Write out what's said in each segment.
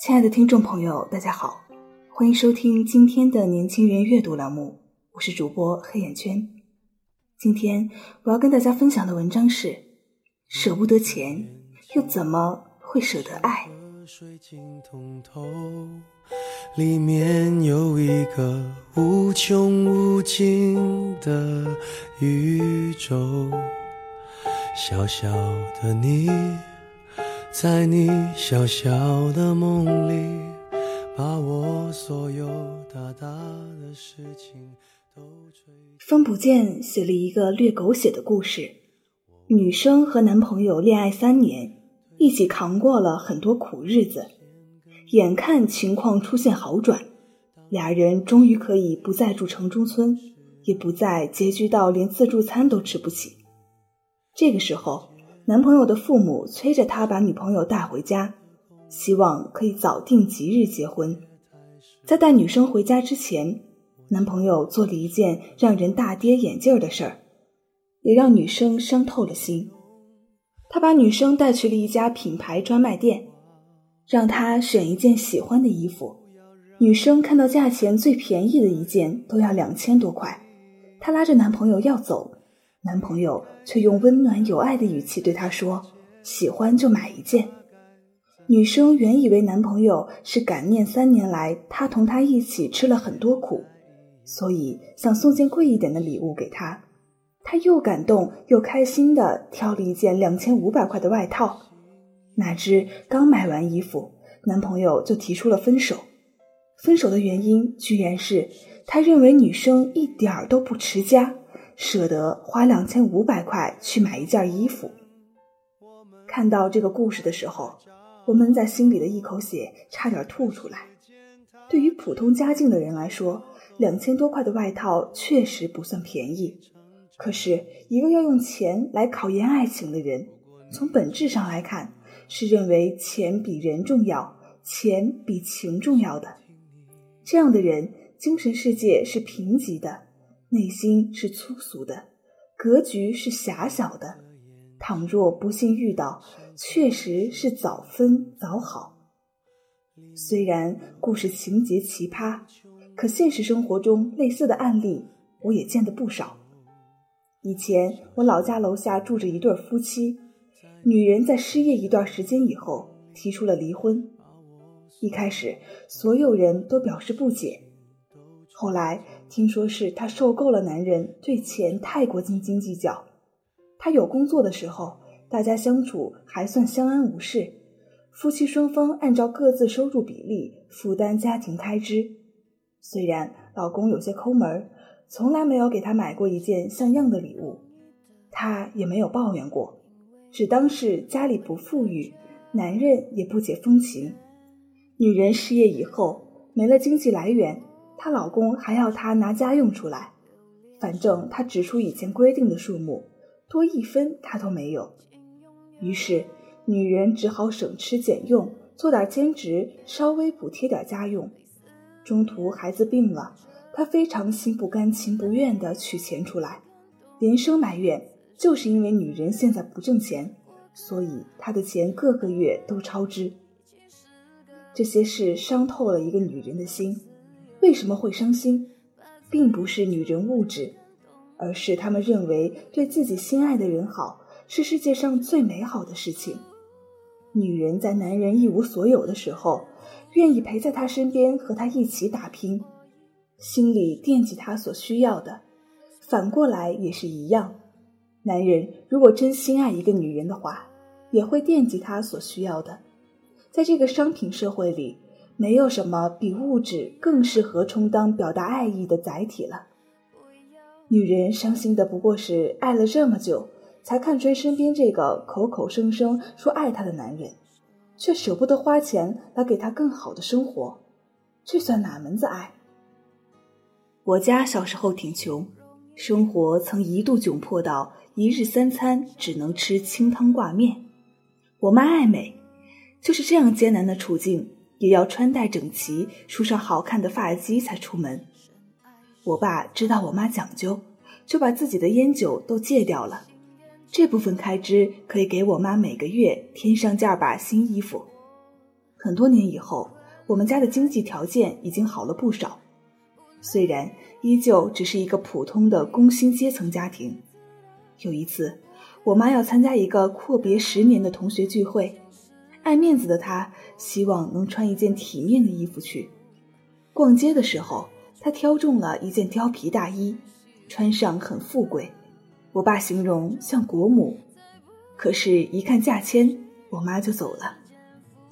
亲爱的听众朋友，大家好，欢迎收听今天的年轻人阅读栏目，我是主播黑眼圈。今天我要跟大家分享的文章是：舍不得钱，又怎么会舍得爱？水晶通透，里面有一个无穷无尽的宇宙，小小的你。在你小小的梦里，把我所有大大的事情都吹。风不见写了一个略狗血的故事：女生和男朋友恋爱三年，一起扛过了很多苦日子，眼看情况出现好转，俩人终于可以不再住城中村，也不再拮据到连自助餐都吃不起。这个时候。男朋友的父母催着他把女朋友带回家，希望可以早定吉日结婚。在带女生回家之前，男朋友做了一件让人大跌眼镜的事儿，也让女生伤透了心。他把女生带去了一家品牌专卖店，让她选一件喜欢的衣服。女生看到价钱最便宜的一件都要两千多块，她拉着男朋友要走。男朋友却用温暖有爱的语气对她说：“喜欢就买一件。”女生原以为男朋友是感念三年来他同她一起吃了很多苦，所以想送件贵一点的礼物给她。她又感动又开心的挑了一件两千五百块的外套。哪知刚买完衣服，男朋友就提出了分手。分手的原因居然是他认为女生一点儿都不持家。舍得花两千五百块去买一件衣服。看到这个故事的时候，我们在心里的一口血差点吐出来。对于普通家境的人来说，两千多块的外套确实不算便宜。可是，一个要用钱来考验爱情的人，从本质上来看，是认为钱比人重要，钱比情重要的。这样的人，精神世界是贫瘠的。内心是粗俗的，格局是狭小的。倘若不幸遇到，确实是早分早好。虽然故事情节奇葩，可现实生活中类似的案例我也见得不少。以前我老家楼下住着一对夫妻，女人在失业一段时间以后提出了离婚。一开始，所有人都表示不解。后来听说是她受够了男人对钱太过斤斤计较。她有工作的时候，大家相处还算相安无事，夫妻双方按照各自收入比例负担家庭开支。虽然老公有些抠门，从来没有给她买过一件像样的礼物，她也没有抱怨过，只当是家里不富裕，男人也不解风情。女人失业以后没了经济来源。她老公还要她拿家用出来，反正她指出以前规定的数目，多一分她都没有。于是女人只好省吃俭用，做点兼职，稍微补贴点家用。中途孩子病了，她非常心不甘情不愿地取钱出来，连声埋怨，就是因为女人现在不挣钱，所以她的钱各个月都超支。这些事伤透了一个女人的心。为什么会伤心，并不是女人物质，而是他们认为对自己心爱的人好是世界上最美好的事情。女人在男人一无所有的时候，愿意陪在他身边和他一起打拼，心里惦记他所需要的。反过来也是一样，男人如果真心爱一个女人的话，也会惦记她所需要的。在这个商品社会里，没有什么比物质更适合充当表达爱意的载体了。女人伤心的不过是爱了这么久，才看追身边这个口口声声说爱她的男人，却舍不得花钱来给她更好的生活，这算哪门子爱？我家小时候挺穷，生活曾一度窘迫到一日三餐只能吃清汤挂面。我妈爱美。就是这样艰难的处境，也要穿戴整齐、梳上好看的发髻才出门。我爸知道我妈讲究，就把自己的烟酒都戒掉了。这部分开支可以给我妈每个月添上件把新衣服。很多年以后，我们家的经济条件已经好了不少，虽然依旧只是一个普通的工薪阶层家庭。有一次，我妈要参加一个阔别十年的同学聚会。爱面子的他希望能穿一件体面的衣服去逛街的时候，他挑中了一件貂皮大衣，穿上很富贵。我爸形容像国母，可是，一看价签，我妈就走了，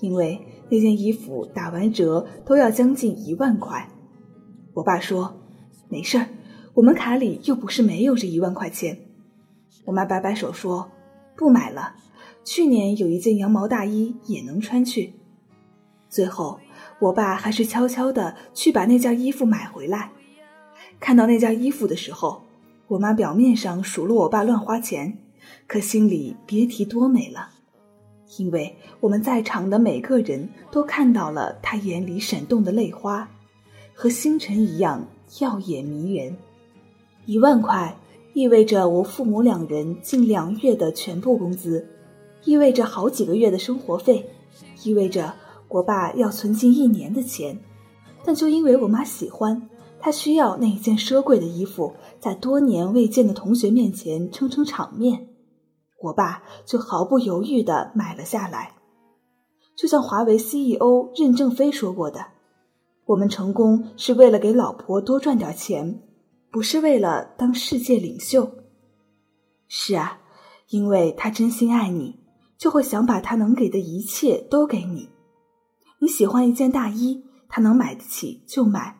因为那件衣服打完折都要将近一万块。我爸说：“没事儿，我们卡里又不是没有这一万块钱。”我妈摆摆手说：“不买了。”去年有一件羊毛大衣也能穿去，最后我爸还是悄悄的去把那件衣服买回来。看到那件衣服的时候，我妈表面上数落我爸乱花钱，可心里别提多美了，因为我们在场的每个人都看到了他眼里闪动的泪花，和星辰一样耀眼迷人。一万块意味着我父母两人近两月的全部工资。意味着好几个月的生活费，意味着我爸要存进一年的钱，但就因为我妈喜欢，她需要那一件奢贵的衣服，在多年未见的同学面前撑撑场面，我爸就毫不犹豫地买了下来。就像华为 CEO 任正非说过的：“我们成功是为了给老婆多赚点钱，不是为了当世界领袖。”是啊，因为他真心爱你。就会想把他能给的一切都给你。你喜欢一件大衣，他能买得起就买；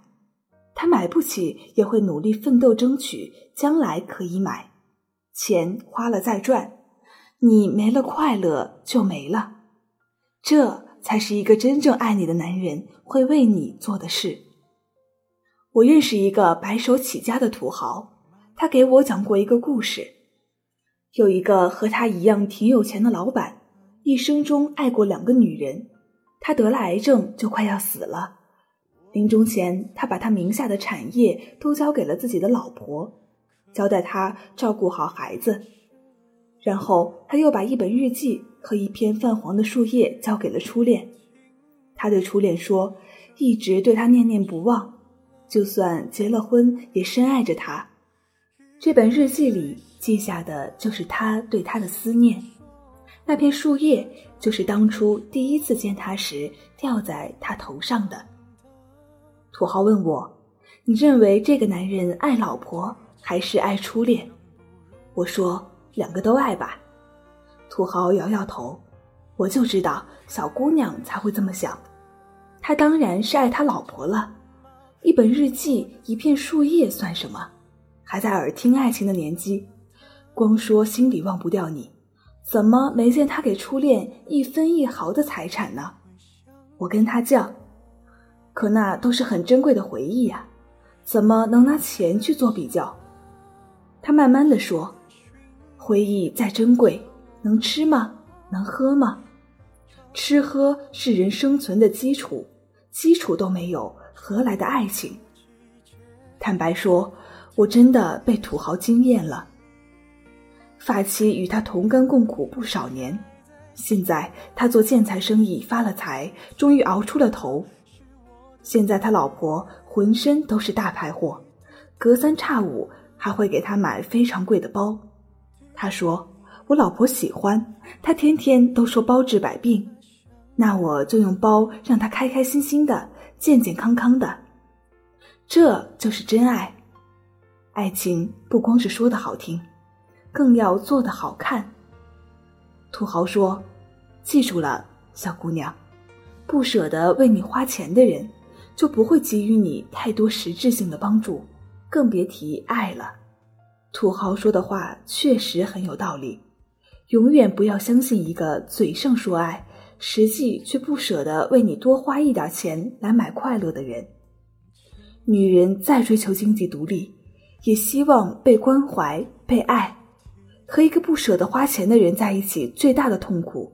他买不起，也会努力奋斗争取，将来可以买。钱花了再赚，你没了快乐就没了。这才是一个真正爱你的男人会为你做的事。我认识一个白手起家的土豪，他给我讲过一个故事。有一个和他一样挺有钱的老板，一生中爱过两个女人。他得了癌症，就快要死了。临终前，他把他名下的产业都交给了自己的老婆，交代他照顾好孩子。然后他又把一本日记和一片泛黄的树叶交给了初恋。他对初恋说：“一直对他念念不忘，就算结了婚，也深爱着他。”这本日记里。记下的就是他对她的思念，那片树叶就是当初第一次见他时掉在他头上的。土豪问我：“你认为这个男人爱老婆还是爱初恋？”我说：“两个都爱吧。”土豪摇摇头：“我就知道小姑娘才会这么想，他当然是爱他老婆了。一本日记，一片树叶算什么？还在耳听爱情的年纪。”光说心里忘不掉你，怎么没见他给初恋一分一毫的财产呢？我跟他犟，可那都是很珍贵的回忆呀，怎么能拿钱去做比较？他慢慢的说：“回忆再珍贵，能吃吗？能喝吗？吃喝是人生存的基础，基础都没有，何来的爱情？”坦白说，我真的被土豪惊艳了。发妻与他同甘共苦不少年，现在他做建材生意发了财，终于熬出了头。现在他老婆浑身都是大牌货，隔三差五还会给他买非常贵的包。他说：“我老婆喜欢，他天天都说包治百病，那我就用包让他开开心心的、健健康康的。”这就是真爱。爱情不光是说的好听。更要做得好看。土豪说：“记住了，小姑娘，不舍得为你花钱的人，就不会给予你太多实质性的帮助，更别提爱了。土豪说的话确实很有道理，永远不要相信一个嘴上说爱，实际却不舍得为你多花一点钱来买快乐的人。女人再追求经济独立，也希望被关怀、被爱。和一个不舍得花钱的人在一起，最大的痛苦，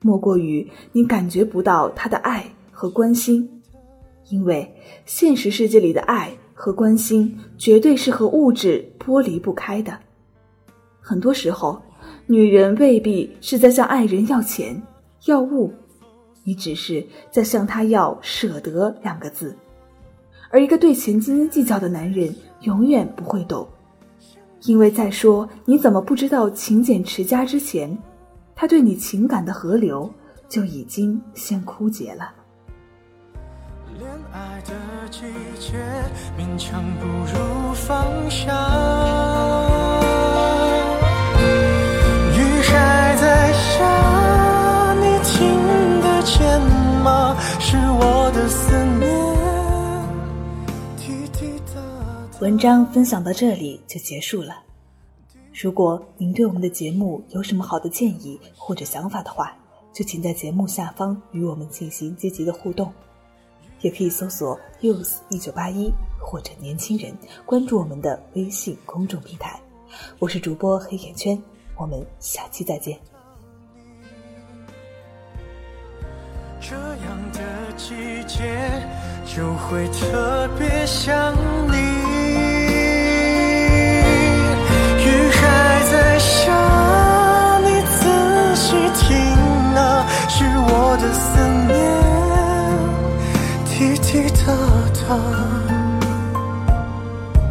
莫过于你感觉不到他的爱和关心，因为现实世界里的爱和关心绝对是和物质剥离不开的。很多时候，女人未必是在向爱人要钱、要物，你只是在向他要“舍得”两个字。而一个对钱斤斤计较的男人，永远不会懂。因为在说你怎么不知道勤俭持家之前，他对你情感的河流就已经先枯竭了。恋爱的季节，勉强不如放下。雨还在下，你听得见吗？是我文章分享到这里就结束了。如果您对我们的节目有什么好的建议或者想法的话，就请在节目下方与我们进行积极的互动，也可以搜索 “use 一九八一”或者“年轻人”，关注我们的微信公众平台。我是主播黑眼圈，我们下期再见。这样的季节就会特别想你。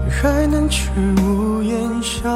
还能去屋檐下。